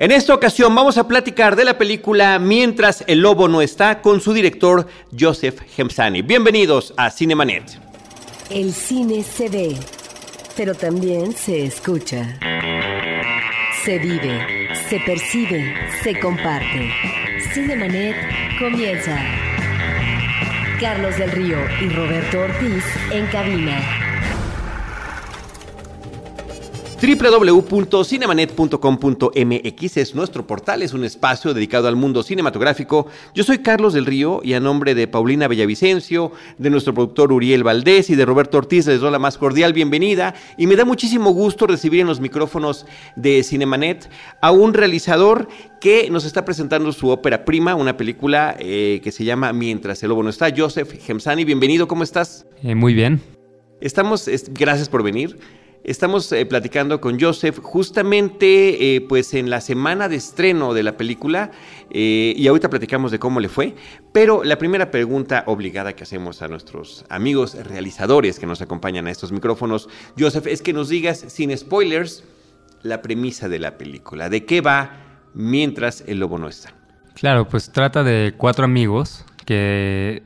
En esta ocasión vamos a platicar de la película Mientras el lobo no está con su director Joseph Hemsani. Bienvenidos a Cinemanet. El cine se ve, pero también se escucha. Se vive, se percibe, se comparte. Cinemanet comienza. Carlos del Río y Roberto Ortiz en cabina. www.cinemanet.com.mx es nuestro portal, es un espacio dedicado al mundo cinematográfico. Yo soy Carlos del Río y a nombre de Paulina Bellavicencio, de nuestro productor Uriel Valdés y de Roberto Ortiz les doy la más cordial bienvenida y me da muchísimo gusto recibir en los micrófonos de Cinemanet a un realizador que nos está presentando su ópera prima, una película eh, que se llama Mientras el lobo no está. Joseph Gemsani, bienvenido, ¿cómo estás? Eh, muy bien. Estamos, es, gracias por venir. Estamos eh, platicando con Joseph justamente eh, pues en la semana de estreno de la película eh, y ahorita platicamos de cómo le fue, pero la primera pregunta obligada que hacemos a nuestros amigos realizadores que nos acompañan a estos micrófonos, Joseph, es que nos digas sin spoilers la premisa de la película, de qué va mientras el lobo no está. Claro, pues trata de cuatro amigos que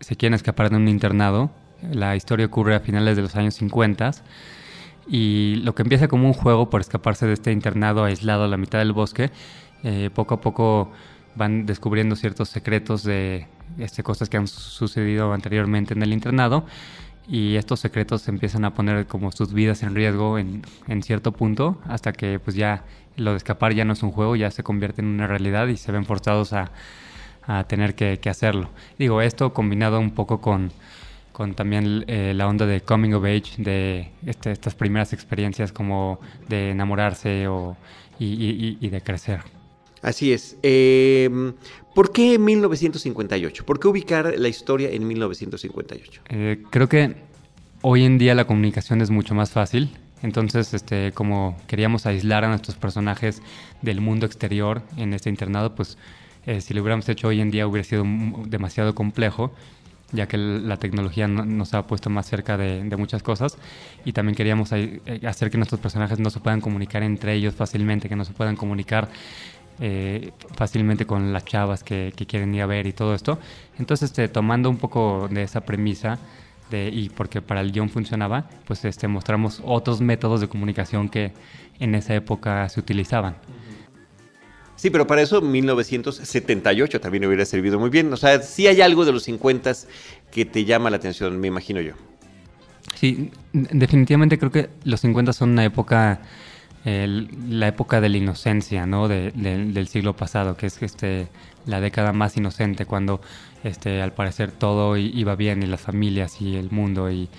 se quieren escapar de un internado. La historia ocurre a finales de los años 50 y lo que empieza como un juego por escaparse de este internado aislado a la mitad del bosque, eh, poco a poco van descubriendo ciertos secretos de este, cosas que han sucedido anteriormente en el internado y estos secretos empiezan a poner como sus vidas en riesgo en, cierto punto hasta que pues ya lo de escapar ya no es un juego, ya se convierte en una realidad y se ven forzados a, tener que hacerlo. Digo, esto combinado un poco con con también eh, la onda de coming of age, de este, estas primeras experiencias como de enamorarse o, y, y, y de crecer. Así es. Eh, ¿Por qué 1958? ¿Por qué ubicar la historia en 1958? Eh, creo que hoy en día la comunicación es mucho más fácil. Entonces, este, como queríamos aislar a nuestros personajes del mundo exterior en este internado, pues eh, si lo hubiéramos hecho hoy en día hubiera sido demasiado complejo ya que la tecnología nos ha puesto más cerca de, muchas cosas y también queríamos eh, hacer que nuestros personajes no se puedan comunicar entre ellos fácilmente, que no se puedan comunicar eh, fácilmente con las chavas que, que, quieren ir a ver y todo esto. Entonces, este, tomando un poco de esa premisa de, y porque para el guion funcionaba, pues este, mostramos otros métodos de comunicación que en esa época se utilizaban. Sí, pero para eso 1978 también hubiera servido muy bien. O sea, sí hay algo de los 50 que te llama la atención, me imagino yo. Sí, definitivamente creo que los 50 son una época, la época de la inocencia, ¿no? De, de, del siglo pasado, que es este, la década más inocente, cuando este, al parecer todo iba bien y las familias y el mundo y,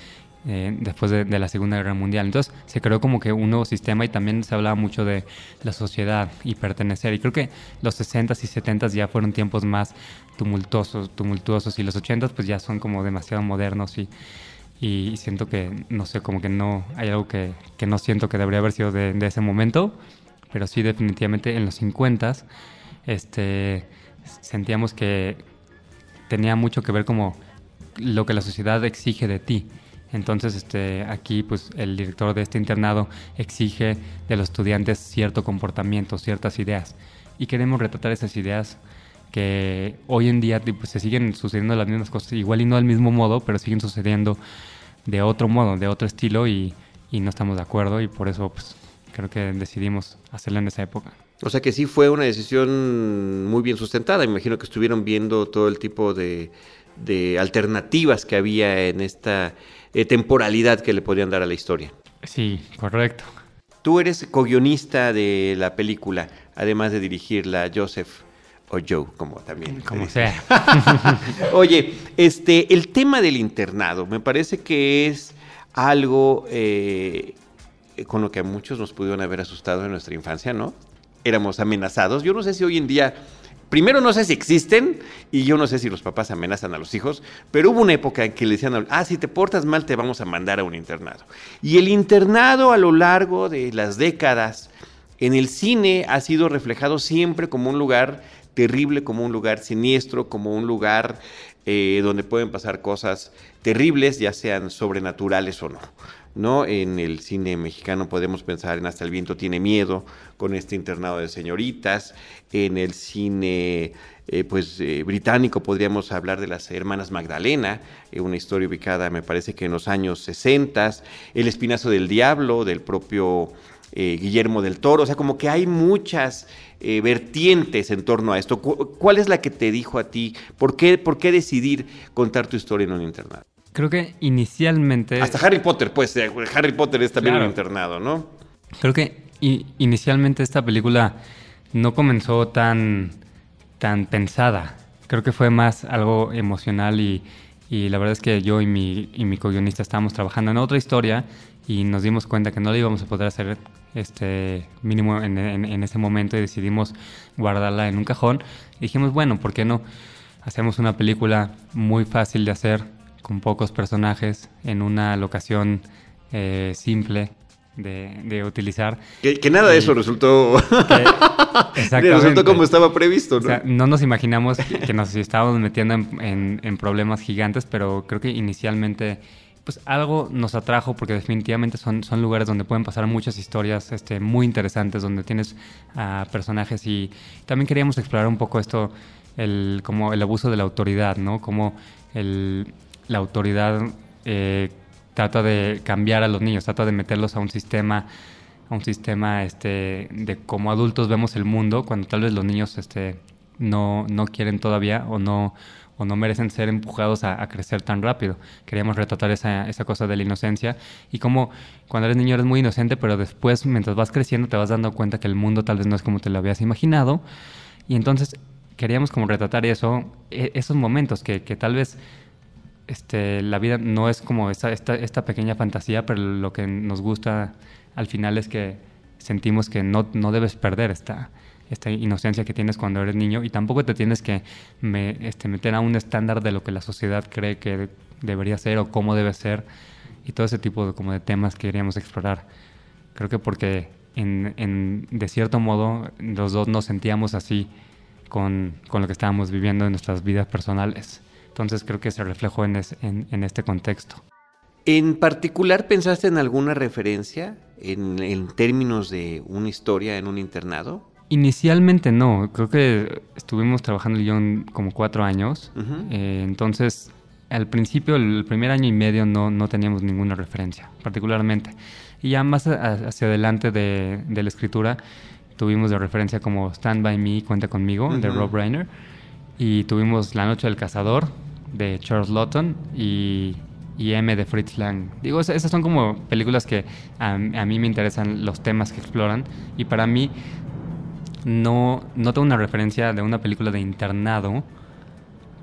eh, después de, la Segunda Guerra Mundial. Entonces se creó como que un nuevo sistema y también se hablaba mucho de la sociedad y pertenecer. Y creo que los 60s y 70s ya fueron tiempos más tumultuosos, tumultuosos y los 80s pues ya son como demasiado modernos y, y siento que, no sé, como que no, hay algo que, que no siento que debería haber sido de, de, ese momento, pero sí definitivamente en los 50s este, sentíamos que tenía mucho que ver como lo que la sociedad exige de ti. Entonces, este, aquí, pues, el director de este internado exige de los estudiantes cierto comportamiento, ciertas ideas. Y queremos retratar esas ideas que hoy en día pues, se siguen sucediendo las mismas cosas, igual y no del mismo modo, pero siguen sucediendo de otro modo, de otro estilo, y, y no estamos de acuerdo, y por eso, pues, creo que decidimos hacerlo en esa época. O sea que sí fue una decisión muy bien sustentada. Imagino que estuvieron viendo todo el tipo de, de alternativas que había en esta eh, temporalidad que le podrían dar a la historia. Sí, correcto. Tú eres co-guionista de la película, además de dirigirla Joseph o Joe, como también. Como sea. Oye, este, el tema del internado me parece que es algo eh, con lo que a muchos nos pudieron haber asustado en nuestra infancia, ¿no? Éramos amenazados. Yo no sé si hoy en día primero no sé si existen y yo no sé si los papás amenazan a los hijos, pero hubo una época en que le decían, ah, si te portas mal te vamos a mandar a un internado. Y el internado a lo largo de las décadas en el cine ha sido reflejado siempre como un lugar terrible, como un lugar siniestro, como un lugar eh, donde pueden pasar cosas terribles, ya sean sobrenaturales o no. ¿No? En el cine mexicano podemos pensar en Hasta el viento tiene miedo, con este internado de señoritas. En el cine eh, pues eh, británico podríamos hablar de las hermanas Magdalena, eh, una historia ubicada me parece que en los años 60, El Espinazo del Diablo, del propio Guillermo del Toro, o sea, como que hay muchas vertientes en torno a esto. ¿Cuál es la que te dijo a ti? ¿Por qué, por qué decidir contar tu historia en un internado? Creo que inicialmente... Hasta Harry Potter, pues Harry Potter es también un internado, ¿no? Creo que inicialmente esta película no comenzó tan tan pensada. Creo que fue más algo emocional y, la verdad es que yo y mi, y mi co-guionista estábamos trabajando en otra historia y nos dimos cuenta que no la íbamos a poder hacer este mínimo en, en, ese momento y decidimos guardarla en un cajón. Y dijimos, bueno, ¿por qué no? Hacemos una película muy fácil de hacer, con pocos personajes, en una locación eh, simple de, utilizar. Que, nada de eso resultó. resultó como estaba previsto, ¿no? no nos imaginamos que, nos estábamos metiendo en, problemas gigantes, pero creo que inicialmente. Pues algo nos atrajo porque definitivamente son, son lugares donde pueden pasar muchas historias este, muy interesantes, donde tienes a personajes y también queríamos explorar un poco esto, el, como el abuso de la autoridad, ¿no? Como el, la autoridad eh, trata de cambiar a los niños, trata de meterlos a un sistema, a un sistema este, de cómo adultos vemos el mundo, cuando tal vez los niños este, no, no quieren todavía o no, o no merecen ser empujados a, crecer tan rápido. Queríamos retratar esa, esa cosa de la inocencia y cómo cuando eres niño eres muy inocente, pero después mientras vas creciendo te vas dando cuenta que el mundo tal vez no es como te lo habías imaginado. Y entonces queríamos como retratar eso, e, esos momentos que, que tal vez este, la vida no es como esta, esta, pequeña fantasía, pero lo que nos gusta al final es que sentimos que no, no debes perder esta, esta inocencia que tienes cuando eres niño y tampoco te tienes que este, meter a un estándar de lo que la sociedad cree que debería ser o cómo debe ser y todo ese tipo de, como de temas que queríamos explorar. Creo que porque en, en, de cierto modo los dos nos sentíamos así con, con lo que estábamos viviendo en nuestras vidas personales. Entonces creo que se reflejó en, en, este contexto. ¿En particular pensaste en alguna referencia en, términos de una historia en un internado? Inicialmente no, creo que estuvimos trabajando el guion como cuatro años, eh, entonces al principio, el primer año y medio no, no teníamos ninguna referencia, particularmente. Y ya más hacia adelante de, de, la escritura tuvimos de referencia como Stand By Me, Cuenta Conmigo, de Rob Reiner, y tuvimos La Noche del Cazador, de Charles Lawton y, M de Fritz Lang. Digo, esas son como películas que a, mí me interesan los temas que exploran y para mí no, no tengo una referencia de una película de internado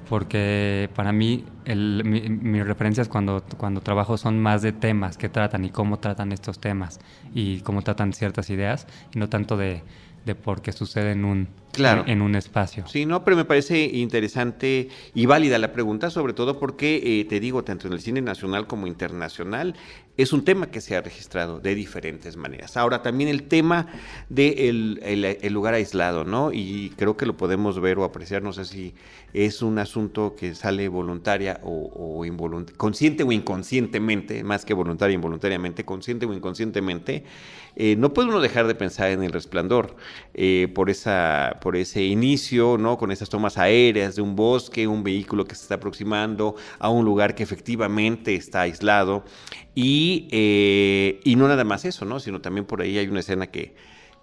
porque para mí mis referencias cuando, cuando trabajo son más de temas que tratan y cómo tratan estos temas y cómo tratan ciertas ideas y no tanto de, de por qué sucede en un, claro. en, un espacio. Sí, no, pero me parece interesante y válida la pregunta, sobre todo porque, eh, te digo, tanto en el cine nacional como internacional, es un tema que se ha registrado de diferentes maneras. Ahora, también el tema del de el, lugar aislado, ¿no? Y creo que lo podemos ver o apreciar, no sé si es un asunto que sale voluntaria o, o consciente o inconscientemente, más que voluntaria involuntariamente, consciente o inconscientemente, eh, no puede uno dejar de pensar en el resplandor eh, por, esa, por ese inicio, ¿no? Con esas tomas aéreas de un bosque, un vehículo que se está aproximando a un lugar que efectivamente está aislado. Y, eh, y no nada más eso, ¿no? Sino también por ahí hay una escena que,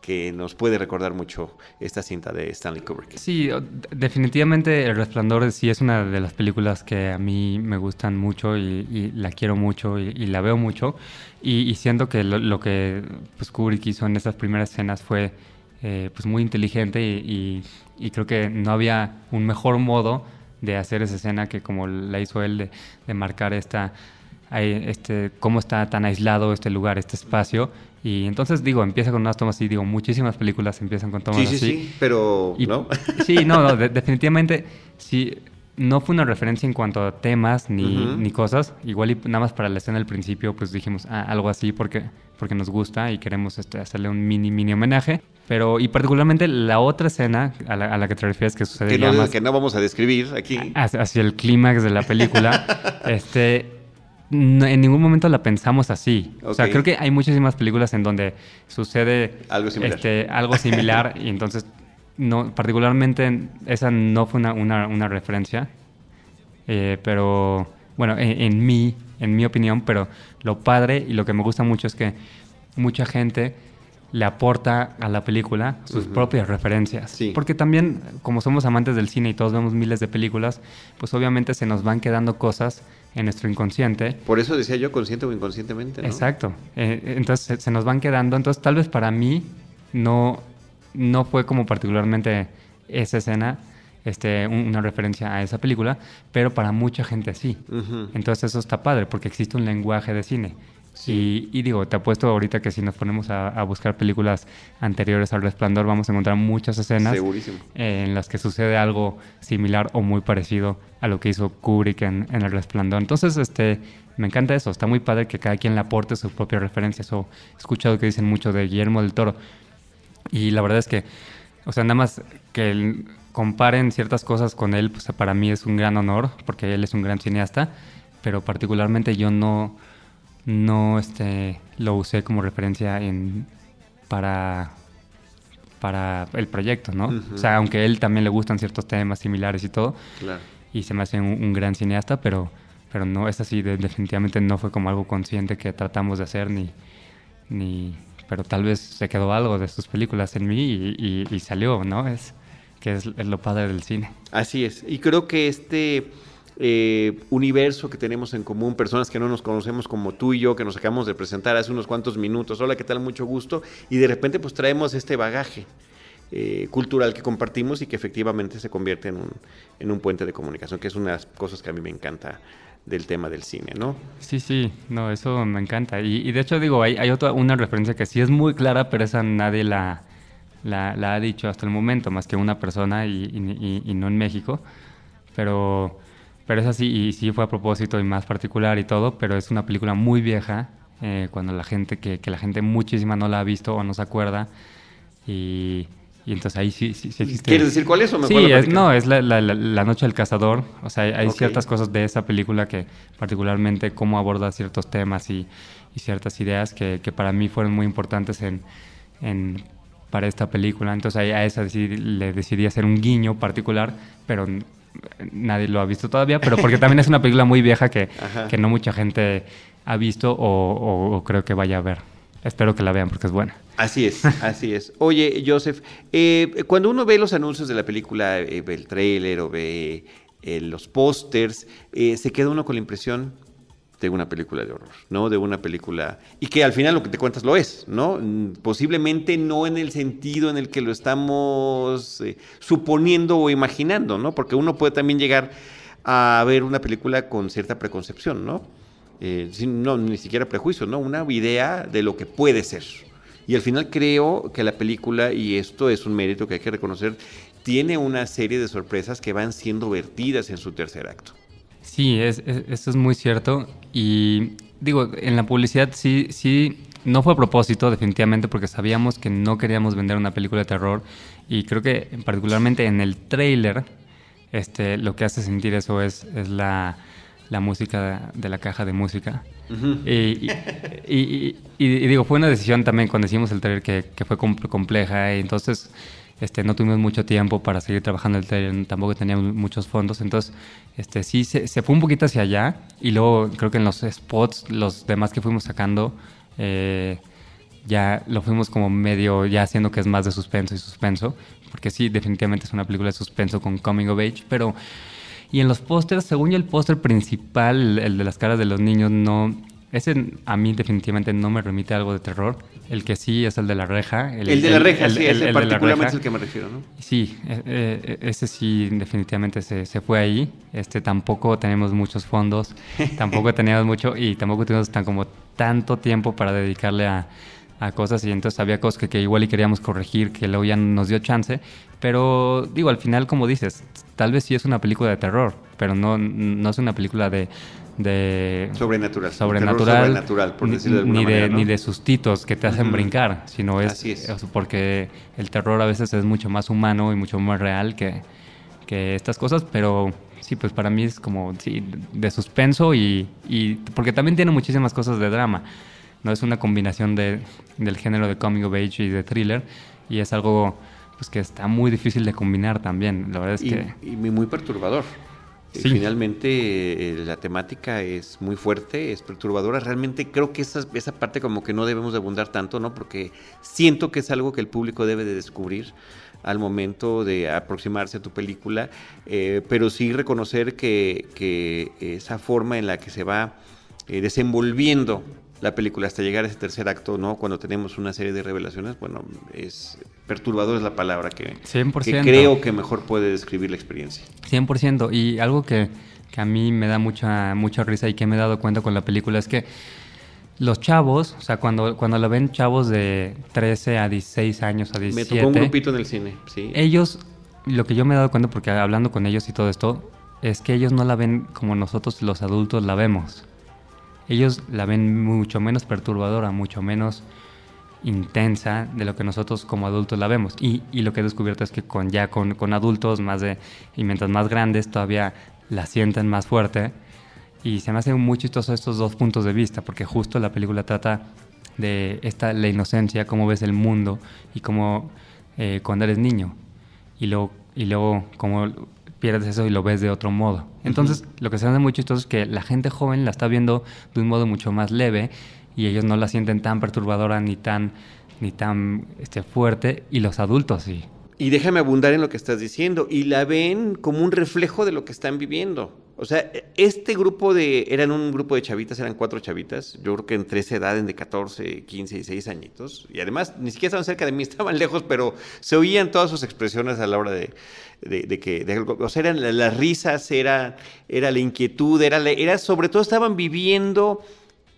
que nos puede recordar mucho esta cinta de Stanley Kubrick. Sí, definitivamente El Resplandor sí es una de las películas que a mí me gustan mucho y, la quiero mucho y, la veo mucho. Y, siento que lo, que pues, Kubrick hizo en esas primeras escenas fue eh, pues muy inteligente y, creo que no había un mejor modo de hacer esa escena que como la hizo él de, de marcar esta este, cómo está tan aislado este lugar, este espacio. Y entonces digo, empieza con unas tomas así, digo, muchísimas películas empiezan con tomas sí, sí, Sí, pero no. Sí, no, no definitivamente sí. No fue una referencia en cuanto a temas ni, ni cosas. Igual y nada más para la escena del principio, pues dijimos ah, algo así porque, porque nos gusta y queremos este, hacerle un mini, mini homenaje. Pero, y particularmente la otra escena a la, a la que te refieres que sucede que no, que no vamos a describir aquí. Hacia, hacia el clímax de la película. este en ningún momento la pensamos así. O sea, creo que hay muchísimas películas en donde sucede Algo similar. Este, algo similar y entonces, no, particularmente esa no fue una, una, una referencia, Eh, pero bueno, en, en mi, en mi opinión, pero lo padre y lo que me gusta mucho es que mucha gente le aporta a la película sus propias referencias. Sí. Porque también, como somos amantes del cine y todos vemos miles de películas, pues obviamente se nos van quedando cosas en nuestro inconsciente. Por eso decía yo consciente o inconscientemente, ¿no? Exacto. Eh, entonces se, se nos van quedando. Entonces tal vez para mí no, no fue como particularmente esa escena este, un- una referencia a esa película, pero para mucha gente sí. Entonces eso está padre porque existe un lenguaje de cine. Y, y digo, te apuesto ahorita que si nos ponemos a, a buscar películas anteriores al Resplandor vamos a encontrar muchas escenas Segurísimo. en las que sucede algo similar o muy parecido a lo que hizo Kubrick en, en El Resplandor. Entonces, este, me encanta eso. Está muy padre que cada quien le aporte sus propias referencias. O he escuchado que dicen mucho de Guillermo del Toro. Y la verdad es que, o sea, nada más que el- comparen ciertas cosas con él, pues para mí es un gran honor, porque él es un gran cineasta, pero particularmente yo no, no este, lo usé como referencia en, para, para el proyecto, ¿no? O sea, aunque a él también le gustan ciertos temas similares y todo, Claro. y se me hace un, un gran cineasta, pero, pero no, es así, de- definitivamente no fue como algo consciente que tratamos de hacer, ni, ni, pero tal vez se quedó algo de sus películas en mí y, y- y salió, ¿no? Es que es, es lo padre del cine. Así es. Y creo que este eh, universo que tenemos en común, personas que no nos conocemos como tú y yo, que nos acabamos de presentar hace unos cuantos minutos, hola, ¿qué tal? Mucho gusto. Y de repente pues traemos este bagaje eh, cultural que compartimos y que efectivamente se convierte en un, en un puente de comunicación, que es una de las cosas que a mí me encanta del tema del cine, ¿no? Sí, sí, no, eso me encanta. Y, de hecho digo, hay, hay otra, una referencia que sí es muy clara, pero esa nadie la, la, ha dicho hasta el momento, más que una persona y, y- y- y no en México. Pero, pero es así, y sí fue a propósito y más particular y todo, pero es una película muy vieja, eh, cuando la gente, que, que la gente muchísima no la ha visto o no se acuerda. Y, y entonces ahí sí, sí, sí existe. ¿Quieres decir cuál es o Sí, es, no, es la, la- Noche del Cazador. O sea, hay, ciertas cosas de esa película que, particularmente, cómo aborda ciertos temas y, y ciertas ideas que, que para mí fueron muy importantes en, en- para esta película. Entonces, a esa le decidí hacer un guiño particular, pero nadie lo ha visto todavía. Pero porque también es una película muy vieja que, que no mucha gente ha visto o, o- o creo que vaya a ver. Espero que la vean porque es buena. Así es, así es. Oye, Joseph, eh, cuando uno ve los anuncios de la película, eh, ve el tráiler o ve eh, los pósters, eh, se queda uno con la impresión de una película de horror, ¿no? De una película... Y que al final lo que te cuentas lo es, ¿no? Posiblemente no en el sentido en el que lo estamos eh, suponiendo o imaginando, ¿no? Porque uno puede también llegar a ver una película con cierta preconcepción, ¿no? Eh, sin- no, ni siquiera prejuicio, ¿no? Una idea de lo que puede ser. Y al final creo que la película, y esto es un mérito que hay que reconocer, tiene una serie de sorpresas que van siendo vertidas en su tercer acto. Sí, es, es- eso es muy cierto. Y digo, en la publicidad sí, sí, no fue a propósito, definitivamente, porque sabíamos que no queríamos vender una película de terror. Y creo que particularmente en el trailer, este, lo que hace sentir eso es, es la, la música de la caja de música. y, y- y- y- y digo, fue una decisión también cuando hicimos el trailer que, que fue com- compleja. Y entonces este, no tuvimos mucho tiempo para seguir trabajando el trailer, tampoco teníamos muchos fondos, entonces este, sí se, fue un poquito hacia allá y luego creo que en los spots, los demás que fuimos sacando, eh, ya lo fuimos como medio ya haciendo que es más de suspenso y suspenso, porque sí, definitivamente es una película de suspenso con coming of age, pero... Y en los pósters, según yo el póster principal, el de las caras de los niños, no... Ese a mí definitivamente no me remite a algo de terror. El que sí es el de la reja. El, de la reja, el- sí, el- ese particularmente es el que me refiero, ¿no? Sí, eh, eh, ese sí definitivamente se, se fue ahí. Este tampoco tenemos muchos fondos, tampoco teníamos mucho y tampoco tuvimos tan como tanto tiempo para dedicarle a, a cosas y entonces había cosas que, que igual y queríamos corregir que luego ya nos dio chance, pero digo al final como dices, tal vez sí es una película de terror, pero no no es una película de de Sobrenatural. sobrenatural, sobrenatural, por ni- decirlo de alguna ni manera, ¿no? ni de sustitos que te hacen brincar, sino es, Así es porque el terror a veces es mucho más humano y mucho más real que, que estas cosas, pero sí, pues para mí es como, sí, de suspenso y, y porque también tiene muchísimas cosas de drama. No es una combinación de, del género de coming of age y de thriller y es algo pues que está muy difícil de combinar también. La verdad es y, que y muy perturbador. Finalmente eh, la temática es muy fuerte, es perturbadora. Realmente creo que esa, esa parte como que no debemos de abundar tanto, ¿no? Porque siento que es algo que el público debe de descubrir al momento de aproximarse a tu película, eh, pero sí reconocer que, que, esa forma en la que se va eh, desenvolviendo la película hasta llegar a ese tercer acto, ¿no? Cuando tenemos una serie de revelaciones, bueno, es perturbador es la palabra que, 100%. que creo que mejor puede describir la experiencia. 100%. Y algo que, que, a mí me da mucha, mucha risa y que me he dado cuenta con la película es que los chavos, o sea, cuando, cuando la ven chavos de 13 a 16 años, a 17... Me tocó un grupito en el cine, sí. Ellos, lo que yo me he dado cuenta, porque hablando con ellos y todo esto, es que ellos no la ven como nosotros los adultos la vemos. Ellos la ven mucho menos perturbadora, mucho menos intensa de lo que nosotros como adultos la vemos. Y, y lo que he descubierto es que con ya con, con, adultos más de, y mientras más grandes todavía la sienten más fuerte. Y se me hace muy chistoso estos dos puntos de vista, porque justo la película trata de esta, la inocencia, cómo ves el mundo y cómo eh, cuando eres niño. Y luego, y luego cómo pierdes eso y lo ves de otro modo. Entonces, uh -huh. lo que se hace muy chistoso es que la gente joven la está viendo de un modo mucho más leve y ellos no la sienten tan perturbadora ni tan, ni tan este, fuerte, y los adultos sí. Y déjame abundar en lo que estás diciendo, y la ven como un reflejo de lo que están viviendo. O sea, este grupo de, eran un grupo de chavitas, eran cuatro chavitas, yo creo que entre esa edad, de 14, 15 y 6 añitos, y además ni siquiera estaban cerca de mí, estaban lejos, pero se oían todas sus expresiones a la hora de, de, que, de, o sea, eran las risas, era, era la inquietud, era, era sobre todo estaban viviendo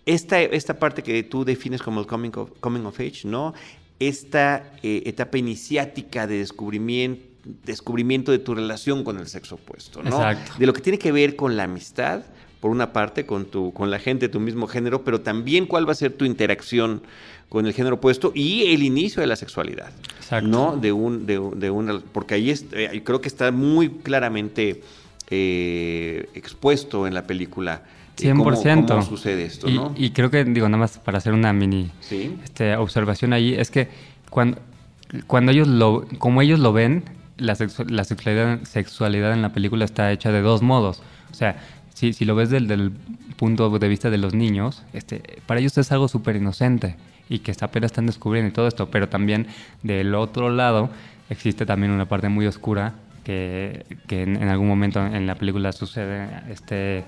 esta, esta parte que tú defines como el coming of, coming of age, ¿no? Esta eh, etapa iniciática de descubrimiento, descubrimiento de tu relación con el sexo opuesto, ¿no? Exacto. De lo que tiene que ver con la amistad, por una parte, con, tu, con la gente de tu mismo género, pero también cuál va a ser tu interacción con el género opuesto y el inicio de la sexualidad, Exacto. ¿no? De un, de, de una, porque ahí es, eh, creo que está muy claramente eh, expuesto en la película 100%. ¿Cómo, cómo sucede esto, y, ¿no? y, creo que, digo, nada más para hacer una mini ¿Sí? este, observación ahí, es que cuando, cuando ellos lo, como ellos lo ven, la, sexu la sexualidad, sexualidad, en la película está hecha de dos modos. O sea, si, si lo ves del, del, punto de vista de los niños, este, para ellos es algo súper inocente y que apenas están descubriendo y todo esto, pero también del otro lado existe también una parte muy oscura que, que en, en, algún momento en la película sucede este,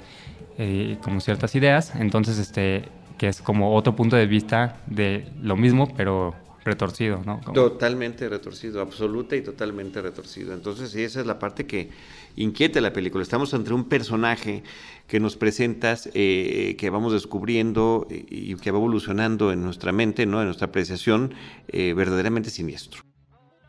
eh, como ciertas ideas, entonces este, que es como otro punto de vista de lo mismo, pero retorcido, ¿no? Totalmente retorcido, absoluta y totalmente retorcido. Entonces, sí, esa es la parte que inquieta la película. Estamos entre un personaje que nos presentas, eh, que vamos descubriendo y que va evolucionando en nuestra mente, ¿no? En nuestra apreciación, eh, verdaderamente siniestro.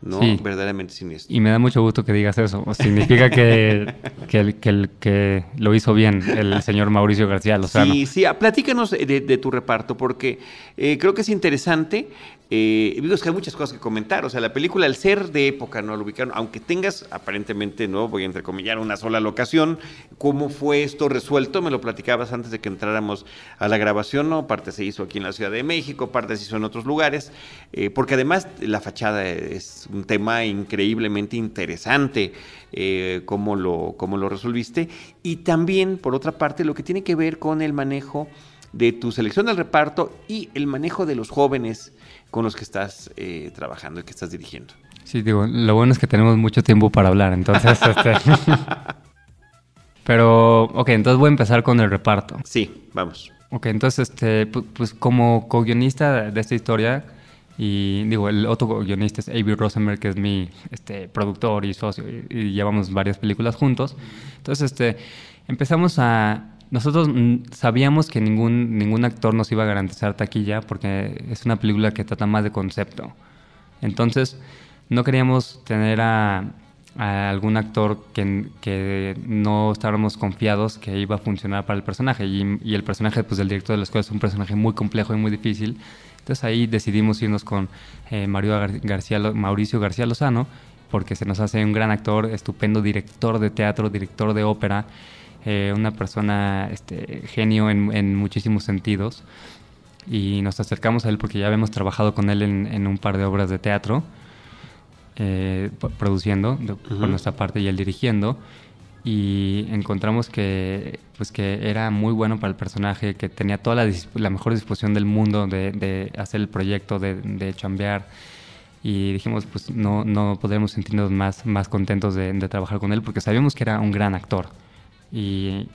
¿No? Sí. Verdaderamente siniestro. Y me da mucho gusto que digas eso. Significa que, que, el, que, que, lo hizo bien el señor Mauricio García Lozano. Sí, sí, platícanos de, de tu reparto, porque eh, creo que es interesante. Eh, digo, es que hay muchas cosas que comentar. O sea, la película, al ser de época, ¿no? Lo ubicaron, aunque tengas aparentemente, ¿no? Voy a entrecomillar una sola locación. ¿Cómo fue esto resuelto? Me lo platicabas antes de que entráramos a la grabación, ¿no? Parte se hizo aquí en la Ciudad de México, parte se hizo en otros lugares. Eh, porque además la fachada es un tema increíblemente interesante. Eh, cómo, lo, cómo lo resolviste. Y también, por otra parte, lo que tiene que ver con el manejo de tu selección del reparto y el manejo de los jóvenes con los que estás eh, trabajando y que estás dirigiendo. Sí, digo, lo bueno es que tenemos mucho tiempo para hablar, entonces... este... Pero, ok, entonces voy a empezar con el reparto. Sí, vamos. Ok, entonces, este, pues, pues como co-guionista de esta historia, y digo, el otro guionista es Avi Rosenberg, que es mi este, productor y socio, y, y, llevamos varias películas juntos. Entonces, este, empezamos a... Nosotros sabíamos que ningún, ningún actor nos iba a garantizar taquilla porque es una película que trata más de concepto. Entonces, no queríamos tener a, algún actor que, que, no estábamos confiados que iba a funcionar para el personaje. Y, y el personaje pues, del director de la escuela es un personaje muy complejo y muy difícil. Entonces ahí decidimos irnos con eh, Mario García, Mauricio García Lozano porque se nos hace un gran actor, estupendo director de teatro, director de ópera, eh, una persona este, genio en, muchísimos sentidos. Y nos acercamos a él porque ya habíamos trabajado con él en, un par de obras de teatro, eh, produciendo por nuestra parte y él dirigiendo y encontramos que pues que era muy bueno para el personaje, que tenía toda la, mejor disposición del mundo de, hacer el proyecto, de, de, chambear. Y dijimos, pues no, no podremos sentirnos más, más contentos de, trabajar con él porque sabíamos que era un gran actor. Y,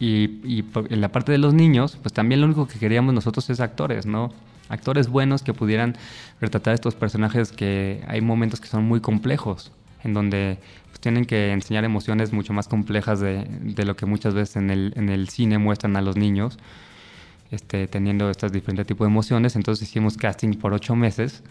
y, en la parte de los niños, pues también lo único que queríamos nosotros es actores, ¿no? Actores buenos que pudieran retratar estos personajes que hay momentos que son muy complejos, en donde pues, tienen que enseñar emociones mucho más complejas de, de, lo que muchas veces en el, en el cine muestran a los niños, este, teniendo estos diferentes tipos de emociones. Entonces hicimos casting por ocho meses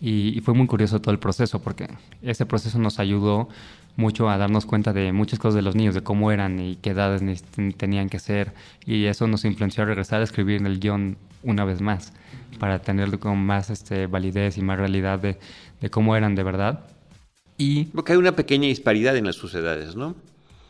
y, fue muy curioso todo el proceso porque ese proceso nos ayudó mucho a darnos cuenta de muchas cosas de los niños, de cómo eran y qué edades tenían que ser. Y eso nos influenció a regresar a escribir en el guion una vez más, para tenerlo con más este, validez y más realidad de, de cómo eran de verdad. Y... Porque hay una pequeña disparidad en las sociedades, ¿no?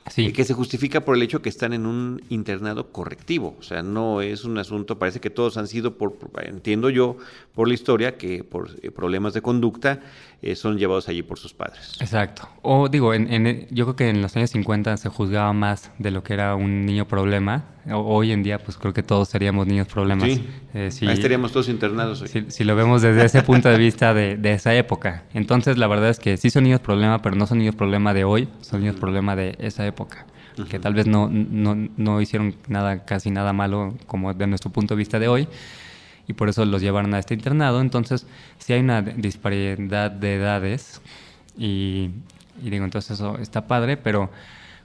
Sí. Que se justifica por el hecho que están en un internado correctivo. O sea, no es un asunto, parece que todos han sido, por, entiendo yo, por la historia, que por eh, problemas de conducta eh, son llevados allí por sus padres. Exacto. O digo, en, yo creo que en los años 50 se juzgaba más de lo que era un niño problema. hoy en día, pues creo que todos seríamos niños problemas. Sí. Eh, Ahí estaríamos todos internados. Si, si, lo vemos desde ese punto de vista de, de, esa época. Entonces, la verdad es que sí son niños problema, pero no son niños problema de hoy, son niños problema de esa época. Que tal vez no, no, no hicieron nada, casi nada malo como de nuestro punto de vista de hoy y por eso los llevaron a este internado. Entonces, sí hay una disparidad de edades y, digo, entonces eso está padre, pero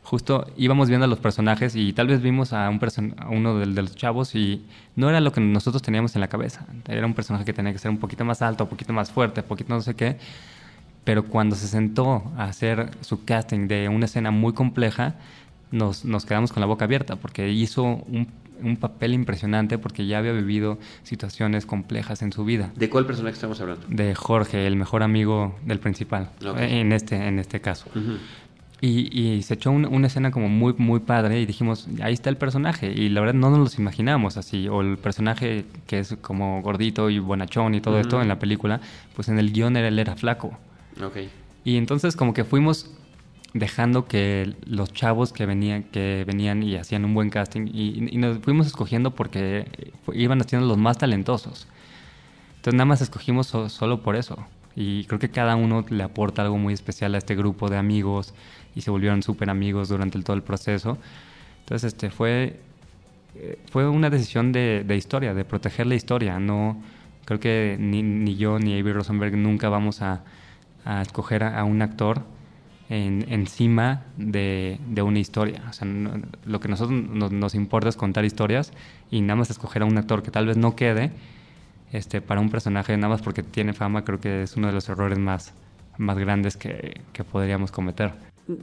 justo íbamos viendo a los personajes y tal vez vimos a, un a uno de, los chavos y no era lo que nosotros teníamos en la cabeza. Era un personaje que tenía que ser un poquito más alto, un poquito más fuerte, un poquito no sé qué. Pero cuando se sentó a hacer su casting de una escena muy compleja, nos, nos quedamos con la boca abierta porque hizo un un papel impresionante porque ya había vivido situaciones complejas en su vida. ¿De cuál personaje estamos hablando? De Jorge, el mejor amigo del principal, en, este, en este caso. y, se echó una escena como muy, muy padre y dijimos, ahí está el personaje. Y la verdad no nos los imaginamos así. O el personaje que es como gordito y bonachón y todo esto en la película, pues en el guion era, él era flaco. Y entonces como que fuimos dejando que los chavos que venían, que venían y hacían un buen casting y, nos fuimos escogiendo porque iban haciendo los más talentosos. Entonces nada más escogimos solo por eso. Y creo que cada uno le aporta algo muy especial a este grupo de amigos y se volvieron súper amigos durante todo el proceso. Entonces este fue, eh, fue una decisión de, historia, de proteger la historia. No, creo que ni, ni yo ni Avery Rosenberg nunca vamos a escoger a un actor encima de, una historia. O sea, lo que a nosotros nos, importa es contar historias y nada más escoger a un actor que tal vez no quede este, para un personaje nada más porque tiene fama, creo que es uno de los errores más, más grandes que, podríamos cometer.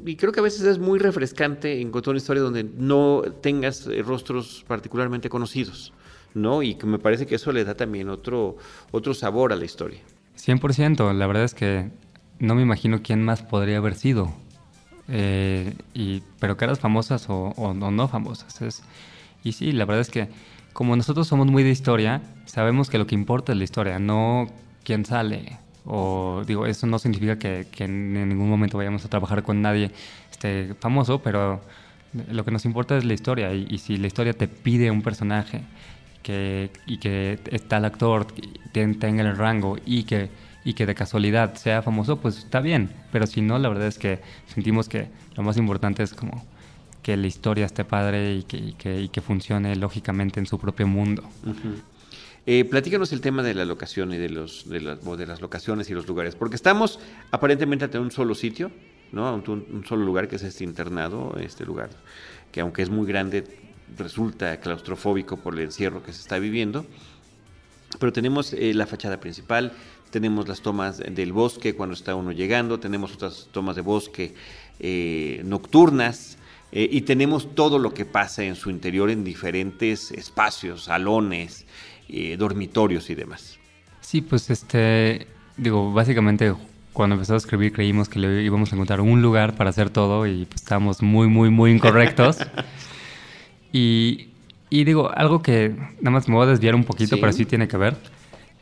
Y creo que a veces es muy refrescante encontrar una historia donde no tengas eh, rostros particularmente conocidos, ¿no? Y que me parece que eso le da también otro, otro sabor a la historia. 100%, la verdad es que no me imagino quién más podría haber sido. Eh, y, pero caras famosas o, no famosas. Es, y sí, la verdad es que como nosotros somos muy de historia, sabemos que lo que importa es la historia, no quién sale. O digo, eso no significa que, en, ningún momento vayamos a trabajar con nadie este, famoso, pero lo que nos importa es la historia. Y, si la historia te pide un personaje que, y que está el actor, tenga el rango y que y que de casualidad sea famoso, pues está bien. Pero si no, la verdad es que sentimos que lo más importante es como que la historia esté padre y que, funcione lógicamente en su propio mundo. Eh, platícanos el tema de la locación y de, las locaciones y los lugares, porque estamos aparentemente ante un solo sitio, ¿no? Un, un, solo lugar que es este internado, este lugar, que aunque es muy grande, resulta claustrofóbico por el encierro que se está viviendo. Pero tenemos eh, la fachada principal, tenemos las tomas del bosque cuando está uno llegando, tenemos otras tomas de bosque eh, nocturnas eh, y tenemos todo lo que pasa en su interior en diferentes espacios, salones, dormitorios y demás. Sí, pues este, digo, básicamente cuando empezó a escribir creímos que le íbamos a encontrar un lugar para hacer todo y pues, estábamos muy, muy, muy incorrectos. y, y, digo, algo que nada más me voy a desviar un poquito, pero sí tiene que ver.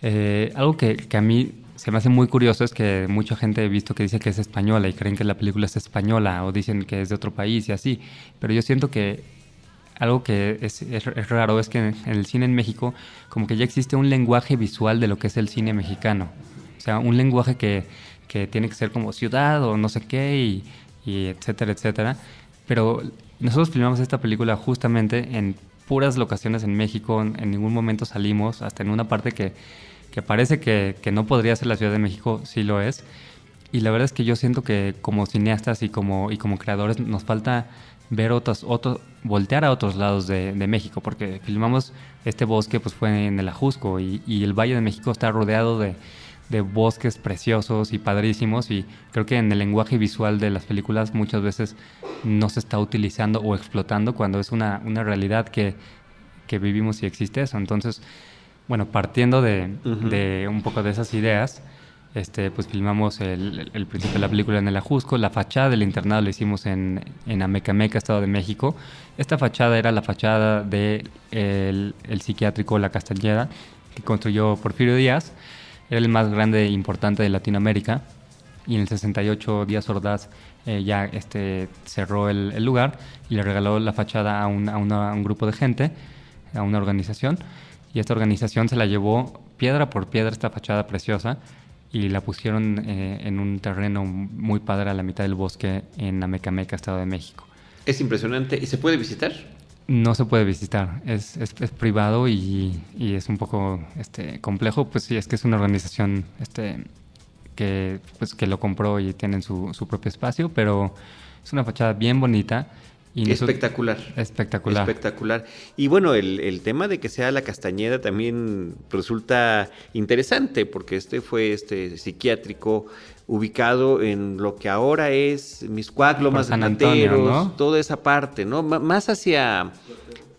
Eh, algo que, que, a mí se me hace muy curioso es que mucha gente he visto que dice que es española y creen que la película es española o dicen que es de otro país y así. Pero yo siento que algo que es, es, raro es que en, el cine en México como que ya existe un lenguaje visual de lo que es el cine mexicano. O sea, un lenguaje que, que tiene que ser como ciudad o no sé qué y, y etcétera, etcétera. Pero nosotros filmamos esta película justamente en puras locaciones en México, en ningún momento salimos, hasta en una parte que, que parece que, que, no podría ser la Ciudad de México, sí lo es. Y la verdad es que yo siento que como cineastas y como, y como creadores nos falta ver otros, otros, voltear a otros lados de, México, porque filmamos este bosque, pues fue en el Ajusco y el Valle de México está rodeado de, de, bosques preciosos y padrísimos y creo que en el lenguaje visual de las películas muchas veces no se está utilizando o explotando cuando es una, una realidad que, que vivimos y existe eso. Entonces, bueno, partiendo de, uh -huh. de un poco de esas ideas, este, pues filmamos el, el, principio de la película en el Ajusco. La fachada del internado la hicimos en, en Amecameca, Estado de México. Esta fachada era la fachada del de el psiquiátrico La Castañeda, que construyó Porfirio Díaz. Era el más grande e importante de Latinoamérica. Y en el 68 Díaz Ordaz eh, ya este, cerró el, lugar y le regaló la fachada a un, a un grupo de gente, a una organización. Y esta organización se la llevó piedra por piedra esta fachada preciosa y la pusieron eh, en un terreno muy padre a la mitad del bosque en Amecameca, Estado de México. Es impresionante. ¿Y se puede visitar? No se puede visitar, es, es, es privado y, y, es un poco este, complejo, pues sí, es que es una organización este, que, pues, que lo compró y tienen su, su propio espacio, pero es una fachada bien bonita. Y espectacular. Espectacular. Espectacular. Y bueno, el, el, tema de que sea la Castañeda también resulta interesante, porque este fue este psiquiátrico ubicado en lo que ahora es Miscuac, Lomas de Plateros, ¿no? toda esa parte, ¿no? M más hacia,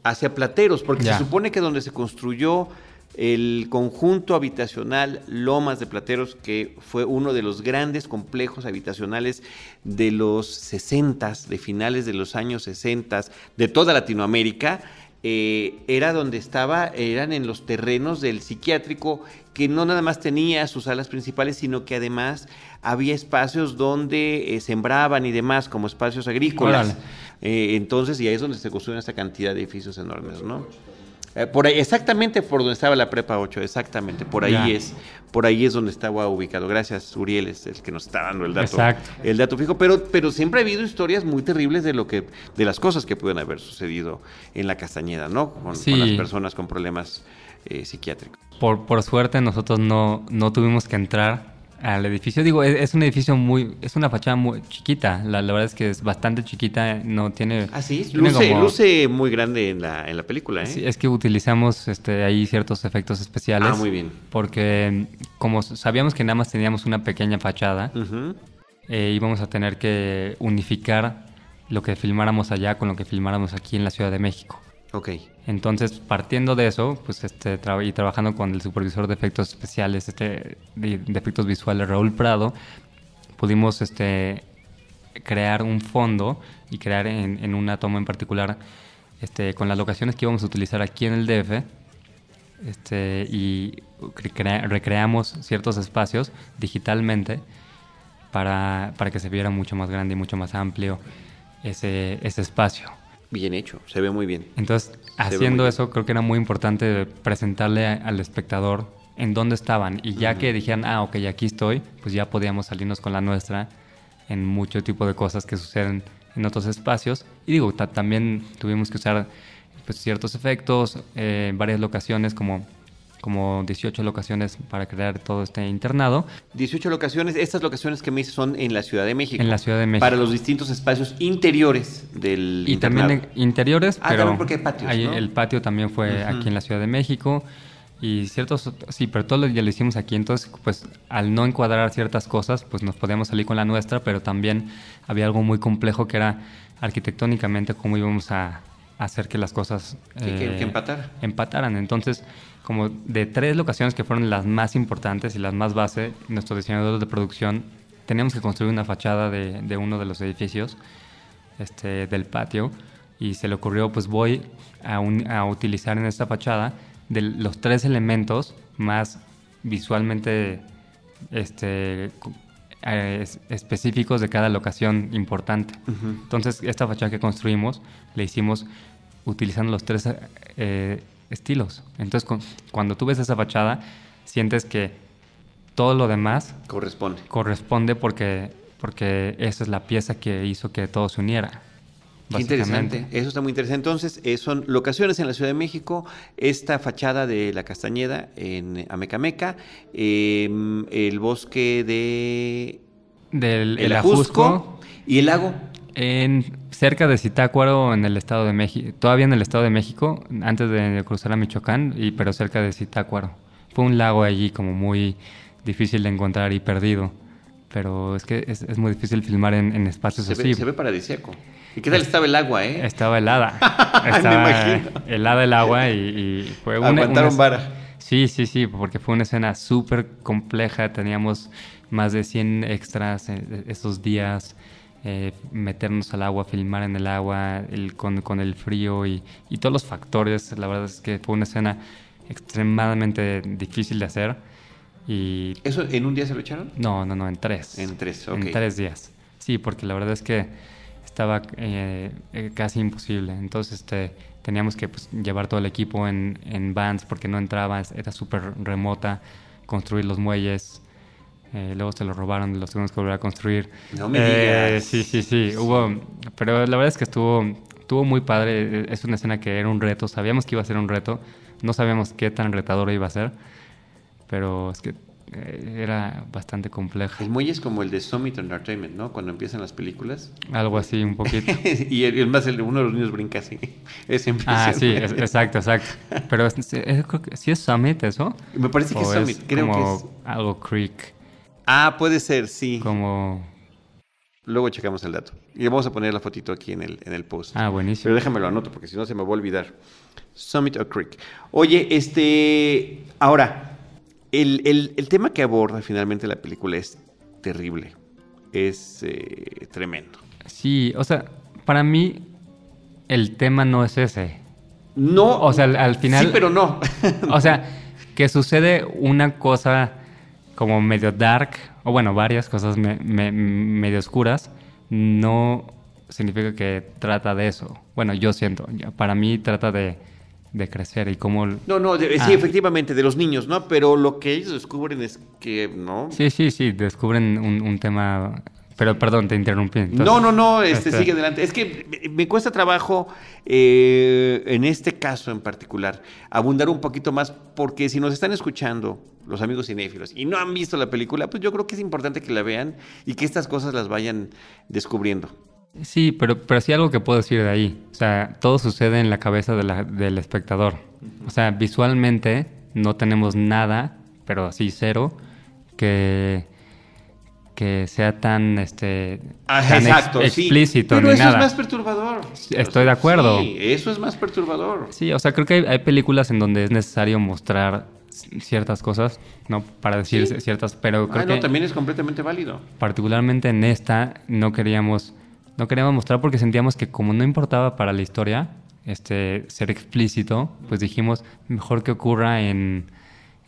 hacia Plateros, porque ya. se supone que donde se construyó el conjunto habitacional Lomas de Plateros, que fue uno de los grandes complejos habitacionales de los 60, de finales de los años 60, de toda Latinoamérica, eh, era donde estaba, eran en los terrenos del psiquiátrico, que no nada más tenía sus salas principales, sino que además había espacios donde eh, sembraban y demás, como espacios agrícolas. Eh, entonces, y ahí es donde se construyen esta cantidad de edificios enormes, ¿no? Eh, por ahí, exactamente por donde estaba la prepa 8, exactamente, por ahí ya. es, por ahí es donde estaba ubicado. Gracias, Uriel, es el que nos está dando el dato, Exacto. el dato fijo, pero, pero siempre ha habido historias muy terribles de lo que, de las cosas que pueden haber sucedido en la Castañeda, ¿no? Con, sí. con las personas con problemas eh, psiquiátricos. Por, por suerte nosotros no, no tuvimos que entrar al edificio. Digo, es, es, un edificio muy, es una fachada muy chiquita. La, la, verdad es que es bastante chiquita, no tiene. Ah, sí, tiene luce, como, luce muy grande en la, en la película, ¿eh? Sí, es que utilizamos este, ahí ciertos efectos especiales. Ah, muy bien. Porque como sabíamos que nada más teníamos una pequeña fachada, uh -huh. eh, íbamos a tener que unificar lo que filmáramos allá con lo que filmáramos aquí en la Ciudad de México. Ok. Entonces, partiendo de eso, pues este, y trabajando con el supervisor de efectos especiales, este, de, efectos visuales, Raúl Prado, pudimos este, crear un fondo y crear en, en, una toma en particular, este, con las locaciones que íbamos a utilizar aquí en el DF, este, y recrea recreamos ciertos espacios digitalmente para, para que se viera mucho más grande y mucho más amplio ese, ese espacio. Bien hecho, se ve muy bien. Entonces, se haciendo eso, creo que era muy importante presentarle a, al espectador en dónde estaban. Y ya uh -huh. que dijeran, ah, ok, aquí estoy, pues ya podíamos salirnos con la nuestra en mucho tipo de cosas que suceden en otros espacios. Y digo, también tuvimos que usar pues, ciertos efectos eh, en varias locaciones, como como 18 locaciones para crear todo este internado. 18 locaciones, estas locaciones que me dices son en la Ciudad de México. En la Ciudad de México. Para los distintos espacios interiores del Y internado. también interiores, ah, pero también porque hay patios, el patio también fue uh -huh. aquí en la Ciudad de México y ciertos, sí, pero todo ya lo hicimos aquí, entonces pues al no encuadrar ciertas cosas, pues nos podíamos salir con la nuestra, pero también había algo muy complejo que era arquitectónicamente cómo íbamos a hacer que las cosas eh, que, que empatar. empataran. Entonces, como de tres locaciones que fueron las más importantes y las más base, nuestro diseñador de producción teníamos que construir una fachada de, de uno de los edificios este, del patio y se le ocurrió, pues voy a, un- a utilizar en esta fachada de los tres elementos más visualmente este, eh, es- específicos de cada locación importante. Entonces, esta fachada que construimos la hicimos utilizando los tres eh, estilos. Entonces, cu- cuando tú ves esa fachada, sientes que todo lo demás Corresponde. corresponde porque, porque esa es la pieza que hizo que todo se uniera. Qué interesante. Eso está muy interesante. Entonces, eh, son locaciones en la Ciudad de México, esta fachada de la Castañeda en Amecameca, eh, el bosque de Del el el Ajusco Ajusco, y el lago. en, cerca de Zitácuaro, en el Estado de México, todavía en el Estado de México, antes de cruzar a Michoacán, y, pero cerca de Zitácuaro. Fue un lago allí como muy difícil de encontrar y perdido. Pero es que es, es muy difícil filmar en, en espacios Se así. ve, se ve paradisíaco. ¿Y qué tal estaba el agua, eh? Estaba helada. Me Estaba imagino. helada el agua y, y fue una... Aguantaron una- vara. Sí, sí, sí, porque fue una escena súper compleja. Teníamos más de 100 extras eh, esos días. eh, meternos al agua, filmar en el agua, el, con, con el frío y, y todos los factores. La verdad es que fue una escena extremadamente difícil de hacer. Y ¿Eso en un día se lo echaron? no, no, no, en tres. En tres, ok. En tres días. Sí, porque la verdad es que estaba eh, eh, casi imposible. Entonces este, teníamos que pues, llevar todo el equipo en, en vans porque no entraba, era súper remota, construir los muelles. eh, luego se los robaron los tuvimos que volver a construir. No me Eh, digas. Sí, sí, sí. Hubo, pero la verdad es que estuvo, estuvo muy padre. Es una escena que era un reto. Sabíamos que iba a ser un reto. No sabíamos qué tan retador iba a ser. Pero es que eh, era bastante compleja. El muelle es como el de Summit Entertainment, ¿no? Cuando empiezan las películas. Algo así, un poquito. y el, más, el- uno de los niños brinca así. Es Ah, sí, impresionante. es- exacto, exacto. Pero es, es- creo que- ¿sí es Summit eso? Me parece que es ¿O Summit. Creo que como es. algo Creek, Ah, puede ser, sí. como... Luego checamos el dato. Y vamos a poner la fotito aquí en el, en el post. Ah, buenísimo. Pero déjame lo anoto porque si no se me va a olvidar. Summit o Creek. Oye, este. Ahora, el, el- el tema que aborda finalmente la película es terrible. Es eh, tremendo. Sí, o sea, para mí el tema no es ese. No. O sea, al, al final... Sí, pero no. O sea, que sucede una cosa como medio dark, o bueno, varias cosas me- me- medio oscuras, no significa que trata de eso. Bueno, yo siento, para mí trata de, de crecer y cómo... No, no, de- sí, Ah. efectivamente, de los niños, ¿no? Pero lo que ellos descubren es que, ¿no? Sí, sí, sí, descubren un, un tema... Pero perdón, te interrumpí. entonces- no, no, no, este, este- sigue adelante. Es que me- me cuesta trabajo, eh, en este caso en particular, abundar un poquito más, porque si nos están escuchando los amigos cinéfilos y no han visto la película, pues yo creo que es importante que la vean y que estas cosas las vayan descubriendo. Sí, pero, pero sí algo que puedo decir de ahí. O sea, todo sucede en la cabeza de la- del espectador. O sea, visualmente no tenemos nada, pero así cero, que, que sea tan, este, tan ex- explícito Pero ni eso nada. es más perturbador. Estoy de acuerdo. Sí, eso es más perturbador. Sí, o sea, creo que hay, hay películas en donde es necesario mostrar ciertas cosas, ¿no? Para decir Sí. ciertas, pero creo Ah, no, que también es completamente válido. particularmente en esta no queríamos no queríamos mostrar porque sentíamos que como no importaba para la historia este ser explícito pues dijimos mejor que ocurra en,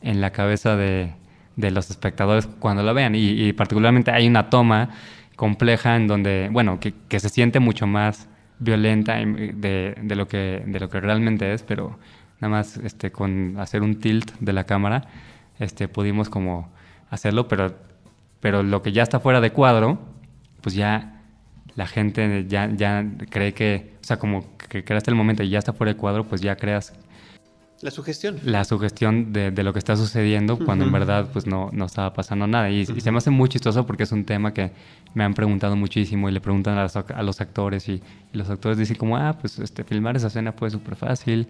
en la cabeza de, de los espectadores cuando la vean. Y, y particularmente hay una toma compleja en donde bueno que, que se siente mucho más violenta de, de lo que de lo que realmente es pero nada más este con hacer un tilt de la cámara este pudimos como hacerlo pero pero lo que ya está fuera de cuadro, pues ya la gente ya, ya cree que, o sea, como que creaste el momento y ya está fuera de cuadro, pues ya creas La sugestión. la sugestión de, de lo que está sucediendo cuando en verdad pues no, no estaba pasando nada. Y, y se me hace muy chistoso porque es un tema que me han preguntado muchísimo y le preguntan a los, ac- a los actores y, y los actores dicen como, ah, pues este, filmar esa escena fue súper fácil.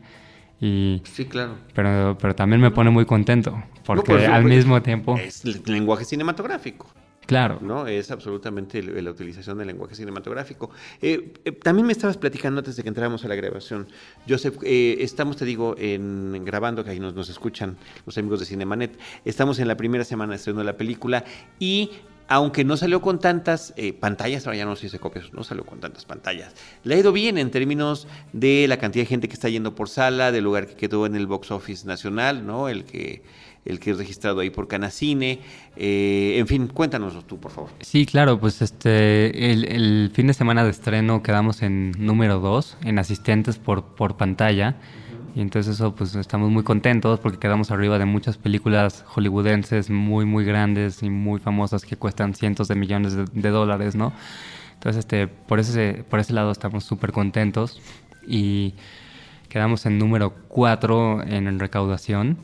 Y, Sí, claro. pero, pero también me pone muy contento porque por al mismo tiempo, Es lenguaje cinematográfico. Claro, ¿no? Es absolutamente la utilización del lenguaje cinematográfico. Eh, eh, también me estabas platicando antes de que entráramos a la grabación. Joseph, eh, estamos, te digo, en, grabando, que ahí nos, nos escuchan los amigos de Cinemanet. Estamos en la primera semana de estreno de la película y aunque no salió con tantas eh, pantallas, ahora ya no se dice copias, no salió con tantas pantallas. Le ha ido bien en términos de la cantidad de gente que está yendo por sala, del lugar que quedó en el box office nacional, ¿no? El que el que es registrado ahí por Canacine. Eh, en fin, cuéntanos tú, por favor. Sí, claro, pues este el, el fin de semana de estreno quedamos en número 2, en asistentes por, por pantalla. Y entonces eso, pues estamos muy contentos porque quedamos arriba de muchas películas hollywoodenses muy, muy grandes y muy famosas que cuestan cientos de millones de, de dólares, ¿no? Entonces, este, por, ese, por ese lado estamos súper contentos y quedamos en número 4 en recaudación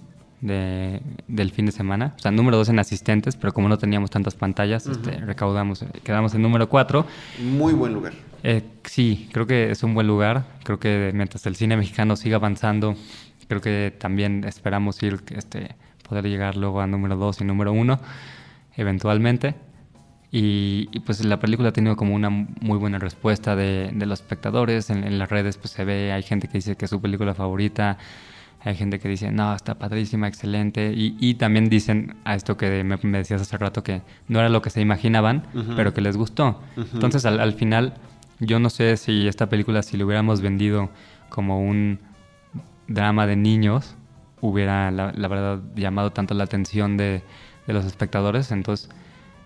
de, del fin de semana. O sea, número 2 en asistentes, pero como no teníamos tantas pantallas, uh -huh. este, recaudamos, quedamos en número 4. Muy buen lugar. Eh, sí, creo que es un buen lugar. Creo que mientras el cine mexicano siga avanzando, creo que también esperamos ir, este, poder llegar luego a número 2 y número 1, eventualmente. Y, y, pues la película ha tenido como una muy buena respuesta de, de los espectadores. En, en, las redes pues se ve, hay gente que dice que es su película favorita. Hay gente que dice, no, está padrísima, excelente. Y, y también dicen a esto que me, me, decías hace rato, que no era lo que se imaginaban, uh -huh. pero que les gustó. Uh -huh. Entonces al, al final yo no sé si esta película, si lo hubiéramos vendido como un drama de niños, hubiera, la, la verdad, llamado tanto la atención de, de, los espectadores. Entonces,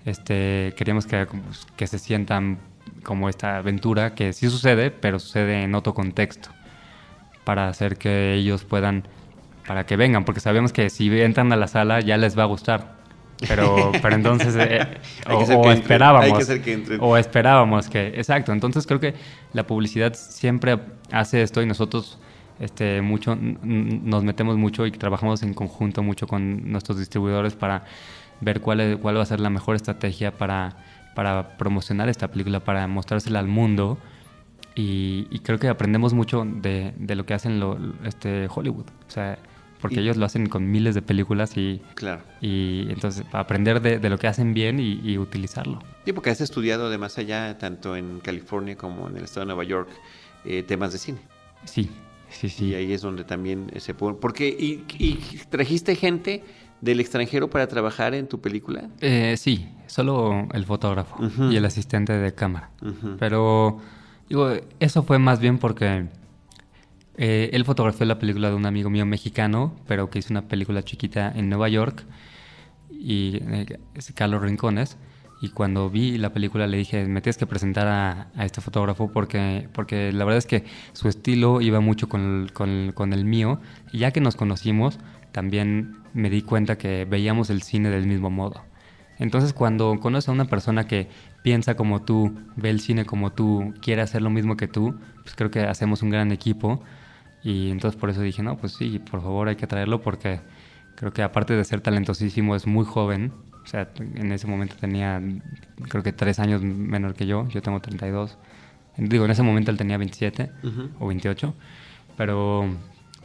este, queríamos que, que se sientan como esta aventura, que sí sucede, pero sucede en otro contexto, para hacer que ellos puedan, para que vengan, porque sabemos que si entran a la sala ya les va a gustar. Pero, pero entonces eh, o, o esperábamos que o esperábamos que exacto entonces creo que la publicidad siempre hace esto y nosotros este mucho nos metemos mucho y trabajamos en conjunto mucho con nuestros distribuidores para ver cuál es, cuál va a ser la mejor estrategia para para promocionar esta película para mostrársela al mundo y, y creo que aprendemos mucho de, de lo que hacen lo, este Hollywood o sea porque y, ellos lo hacen con miles de películas y, claro. y entonces aprender de, de, lo que hacen bien y, y, utilizarlo. Sí, porque has estudiado además allá, tanto en California como en el estado de Nueva York, eh, temas de cine. Sí, sí, sí. Y ahí es donde también se puede... Porque, y, y, trajiste gente del extranjero para trabajar en tu película? Eh, sí, solo el fotógrafo uh -huh. y el asistente de cámara. Uh -huh. Pero, digo, eso fue más bien porque eh, él fotografió la película de un amigo mío mexicano, pero que hizo una película chiquita en Nueva York, y eh, Carlos Rincones. Y cuando vi la película le dije, me tienes que presentar a, este fotógrafo porque, porque la verdad es que su estilo iba mucho con el, con el mío. Y ya que nos conocimos, también me di cuenta que veíamos el cine del mismo modo. Entonces cuando conoces a una persona que piensa como tú, ve el cine como tú, quiere hacer lo mismo que tú, pues creo que hacemos un gran equipo y entonces por eso dije, no, pues sí, por favor hay que traerlo porque creo que aparte de ser talentosísimo es muy joven. O sea, en ese momento tenía creo que tres años menor que yo, yo tengo 32. Digo, en ese momento él tenía 27 uh -huh. o 28, pero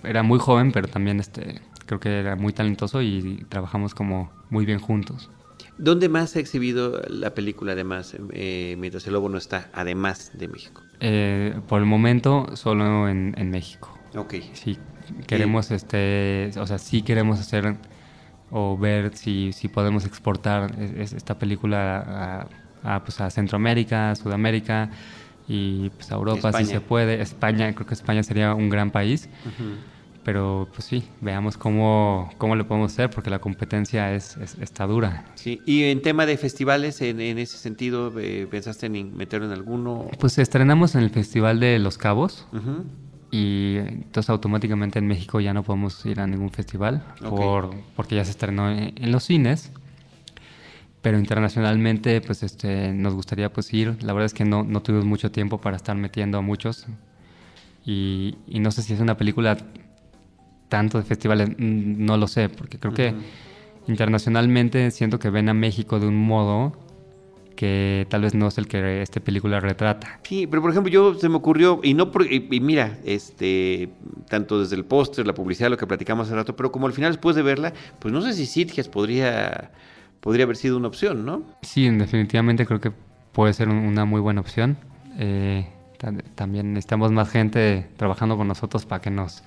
era muy joven, pero también este, creo que era muy talentoso y trabajamos como muy bien juntos. ¿Dónde más se ha exhibido la película, además, eh, mientras el lobo no está, además de México? Eh, por el momento, solo en, en México. Ok. Sí, queremos, y... este, o sea, sí queremos hacer o ver si, si podemos exportar esta película a, a, pues a Centroamérica, a Sudamérica y pues a Europa España. si se puede. España, creo que España sería un gran país. Uh -huh. Pero pues sí, veamos cómo, cómo lo podemos hacer porque la competencia es, es está dura. Sí, y en tema de festivales, en, en ese sentido, eh, ¿pensaste en meterlo en alguno? Pues estrenamos en el Festival de Los Cabos. Uh -huh y entonces automáticamente en México ya no podemos ir a ningún festival okay. por, porque ya se estrenó en, en, los cines pero internacionalmente pues este nos gustaría pues ir la verdad es que no, no tuvimos mucho tiempo para estar metiendo a muchos y, y, no sé si es una película tanto de festivales mm, no lo sé porque creo uh -huh. que internacionalmente siento que ven a México de un modo que tal vez no es el que esta película retrata. Sí, pero por ejemplo yo se me ocurrió, y no por, y, y mira, este, tanto desde el póster, la publicidad, lo que platicamos hace rato, pero como al final después de verla, pues no sé si Sitges podría, podría haber sido una opción, ¿no? Sí, definitivamente creo que puede ser una muy buena opción. Eh, también necesitamos más gente trabajando con nosotros para que nos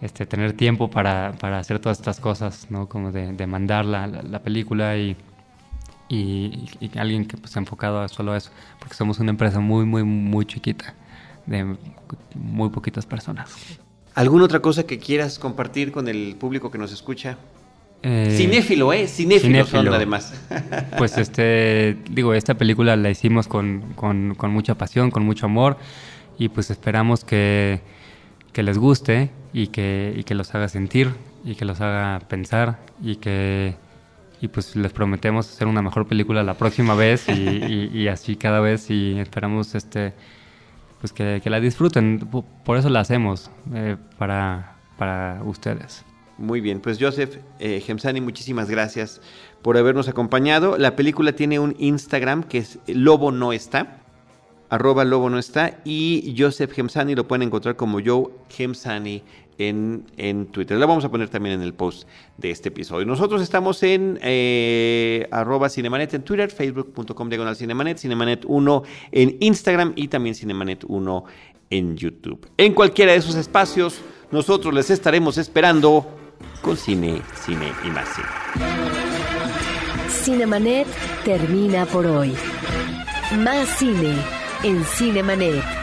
este, tener tiempo para, para hacer todas estas cosas, ¿no? Como de, de mandar la, la, la película y y, y alguien que pues, se ha enfocado a solo eso, porque somos una empresa muy, muy, muy chiquita, de muy poquitas personas. ¿Alguna otra cosa que quieras compartir con el público que nos escucha? Eh, cinéfilo, ¿eh? Cinéfilo, son cinéfilo. además. Pues este, digo, esta película la hicimos con, con- con mucha pasión, con mucho amor y pues esperamos que, que les guste y que, y que los haga sentir y que los haga pensar y que y pues les prometemos hacer una mejor película la próxima vez y, y- así cada vez y esperamos este pues que, que la disfruten. Po- Por eso la hacemos, eh, para, para ustedes. Muy bien, pues Joseph eh, Gemsani, muchísimas gracias por habernos acompañado. La película tiene un Instagram que es Lobo No Está, arroba Lobo No Está, y Joseph Gemsani lo pueden encontrar como Joe Gemsani en, en Twitter. La vamos a poner también en el post de este episodio. Nosotros estamos en eh, arroba Cinemanet en Twitter, facebook.com diagonal Cinemanet, Cinemanet 1 en Instagram y también Cinemanet 1 en YouTube. En cualquiera de esos espacios, nosotros les estaremos esperando con cine, cine y más cine. Cinemanet termina por hoy. Más cine en Cinemanet.